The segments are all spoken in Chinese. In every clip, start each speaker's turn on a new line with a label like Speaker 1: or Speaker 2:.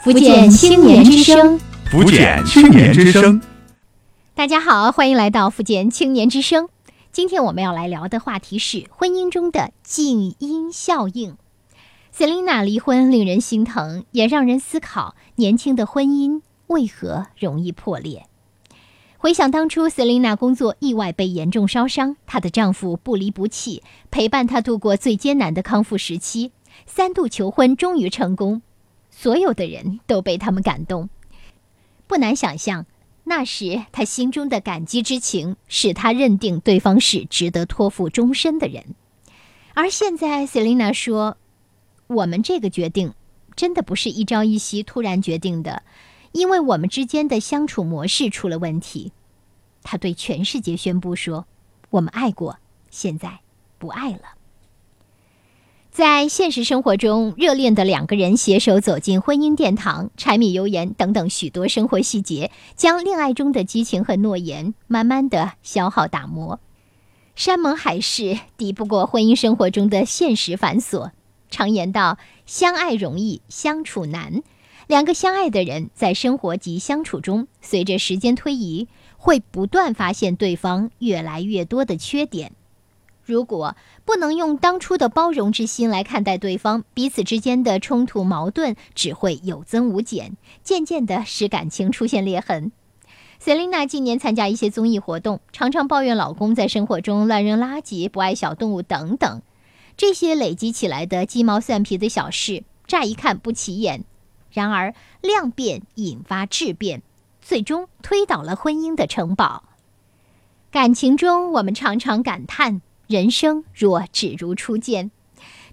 Speaker 1: 福建青年之声，
Speaker 2: 福建青年之声。
Speaker 1: 大家好，欢迎来到福建青年之声。今天我们要来聊的话题是婚姻中的静音效应。Selina 离婚令人心疼，也让人思考年轻的婚姻为何容易破裂。回想当初，Selina 工作意外被严重烧伤，她的丈夫不离不弃，陪伴她度过最艰难的康复时期，三度求婚终于成功。所有的人都被他们感动，不难想象，那时他心中的感激之情使他认定对方是值得托付终身的人。而现在，Selina 说：“我们这个决定真的不是一朝一夕突然决定的，因为我们之间的相处模式出了问题。”他对全世界宣布说：“我们爱过，现在不爱了。”在现实生活中，热恋的两个人携手走进婚姻殿堂，柴米油盐等等许多生活细节，将恋爱中的激情和诺言慢慢的消耗打磨。山盟海誓抵不过婚姻生活中的现实繁琐。常言道，相爱容易相处难。两个相爱的人在生活及相处中，随着时间推移，会不断发现对方越来越多的缺点。如果不能用当初的包容之心来看待对方，彼此之间的冲突矛盾只会有增无减，渐渐的使感情出现裂痕。塞琳娜近年参加一些综艺活动，常常抱怨老公在生活中乱扔垃圾、不爱小动物等等。这些累积起来的鸡毛蒜皮的小事，乍一看不起眼，然而量变引发质变，最终推倒了婚姻的城堡。感情中，我们常常感叹。人生若只如初见，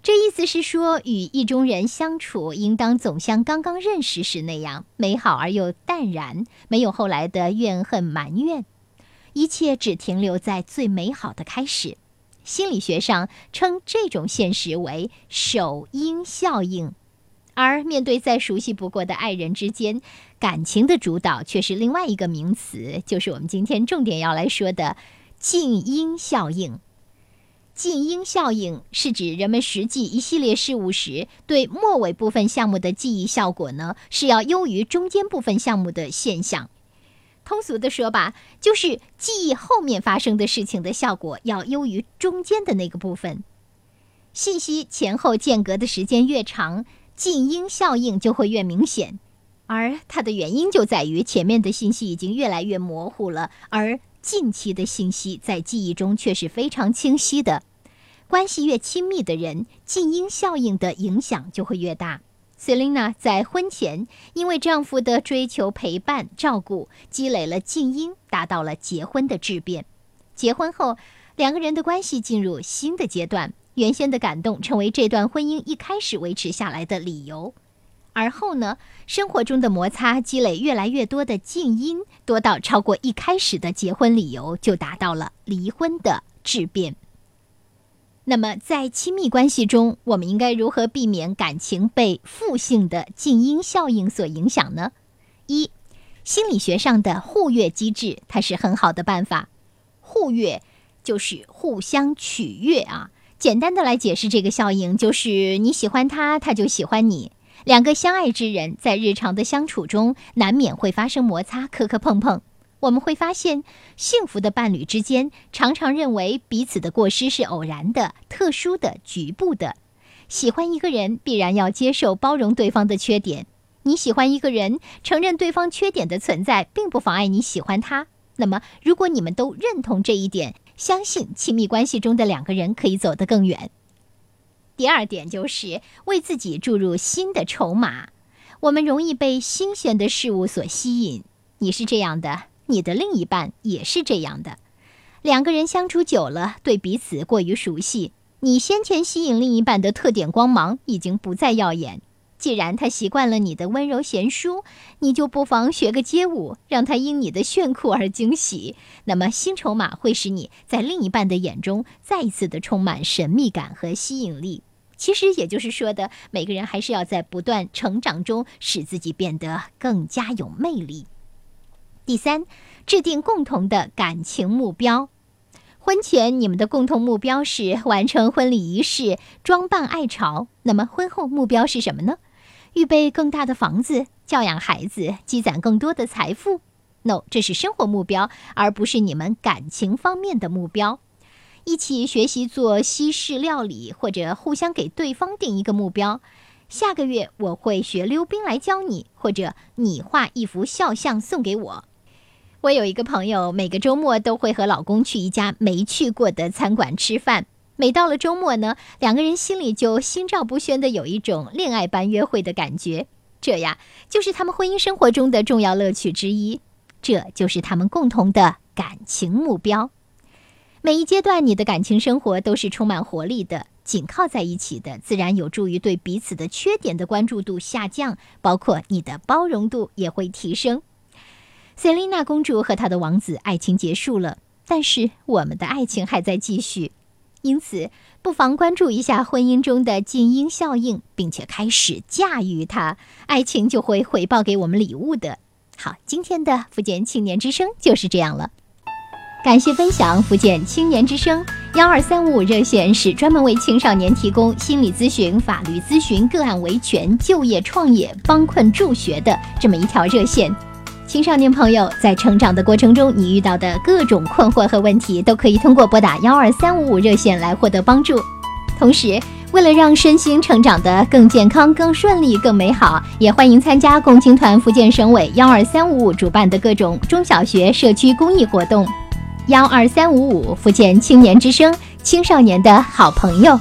Speaker 1: 这意思是说，与意中人相处，应当总像刚刚认识时那样美好而又淡然，没有后来的怨恨埋怨，一切只停留在最美好的开始。心理学上称这种现实为首因效应，而面对再熟悉不过的爱人之间，感情的主导却是另外一个名词，就是我们今天重点要来说的静音效应。静音效应是指人们实际一系列事物时，对末尾部分项目的记忆效果呢是要优于中间部分项目的现象。通俗的说吧，就是记忆后面发生的事情的效果要优于中间的那个部分。信息前后间隔的时间越长，静音效应就会越明显。而它的原因就在于前面的信息已经越来越模糊了，而。近期的信息在记忆中却是非常清晰的。关系越亲密的人，静音效应的影响就会越大。Selina 在婚前因为丈夫的追求、陪伴、照顾，积累了静音，达到了结婚的质变。结婚后，两个人的关系进入新的阶段，原先的感动成为这段婚姻一开始维持下来的理由。而后呢，生活中的摩擦积累越来越多的静音，多到超过一开始的结婚理由，就达到了离婚的质变。那么，在亲密关系中，我们应该如何避免感情被负性的静音效应所影响呢？一，心理学上的互悦机制，它是很好的办法。互悦就是互相取悦啊。简单的来解释这个效应，就是你喜欢他，他就喜欢你。两个相爱之人在日常的相处中，难免会发生摩擦、磕磕碰碰。我们会发现，幸福的伴侣之间常常认为彼此的过失是偶然的、特殊的、局部的。喜欢一个人，必然要接受、包容对方的缺点。你喜欢一个人，承认对方缺点的存在，并不妨碍你喜欢他。那么，如果你们都认同这一点，相信亲密关系中的两个人可以走得更远。第二点就是为自己注入新的筹码。我们容易被新鲜的事物所吸引。你是这样的，你的另一半也是这样的。两个人相处久了，对彼此过于熟悉，你先前吸引另一半的特点光芒已经不再耀眼。既然他习惯了你的温柔贤淑，你就不妨学个街舞，让他因你的炫酷而惊喜。那么新筹码会使你在另一半的眼中再一次的充满神秘感和吸引力。其实也就是说的，每个人还是要在不断成长中使自己变得更加有魅力。第三，制定共同的感情目标。婚前你们的共同目标是完成婚礼仪式、装扮爱巢。那么婚后目标是什么呢？预备更大的房子，教养孩子，积攒更多的财富。No，这是生活目标，而不是你们感情方面的目标。一起学习做西式料理，或者互相给对方定一个目标。下个月我会学溜冰来教你，或者你画一幅肖像送给我。我有一个朋友，每个周末都会和老公去一家没去过的餐馆吃饭。每到了周末呢，两个人心里就心照不宣的有一种恋爱般约会的感觉。这呀，就是他们婚姻生活中的重要乐趣之一。这就是他们共同的感情目标。每一阶段，你的感情生活都是充满活力的。紧靠在一起的，自然有助于对彼此的缺点的关注度下降，包括你的包容度也会提升。塞琳娜公主和她的王子爱情结束了，但是我们的爱情还在继续。因此，不妨关注一下婚姻中的静音效应，并且开始驾驭它，爱情就会回报给我们礼物的。好，今天的福建青年之声就是这样了。感谢分享，福建青年之声幺二三五五热线是专门为青少年提供心理咨询、法律咨询、个案维权、就业创业、帮困助学的这么一条热线。青少年朋友在成长的过程中，你遇到的各种困惑和问题，都可以通过拨打幺二三五五热线来获得帮助。同时，为了让身心成长得更健康、更顺利、更美好，也欢迎参加共青团福建省委幺二三五五主办的各种中小学社区公益活动。幺二三五五福建青年之声，青少年的好朋友。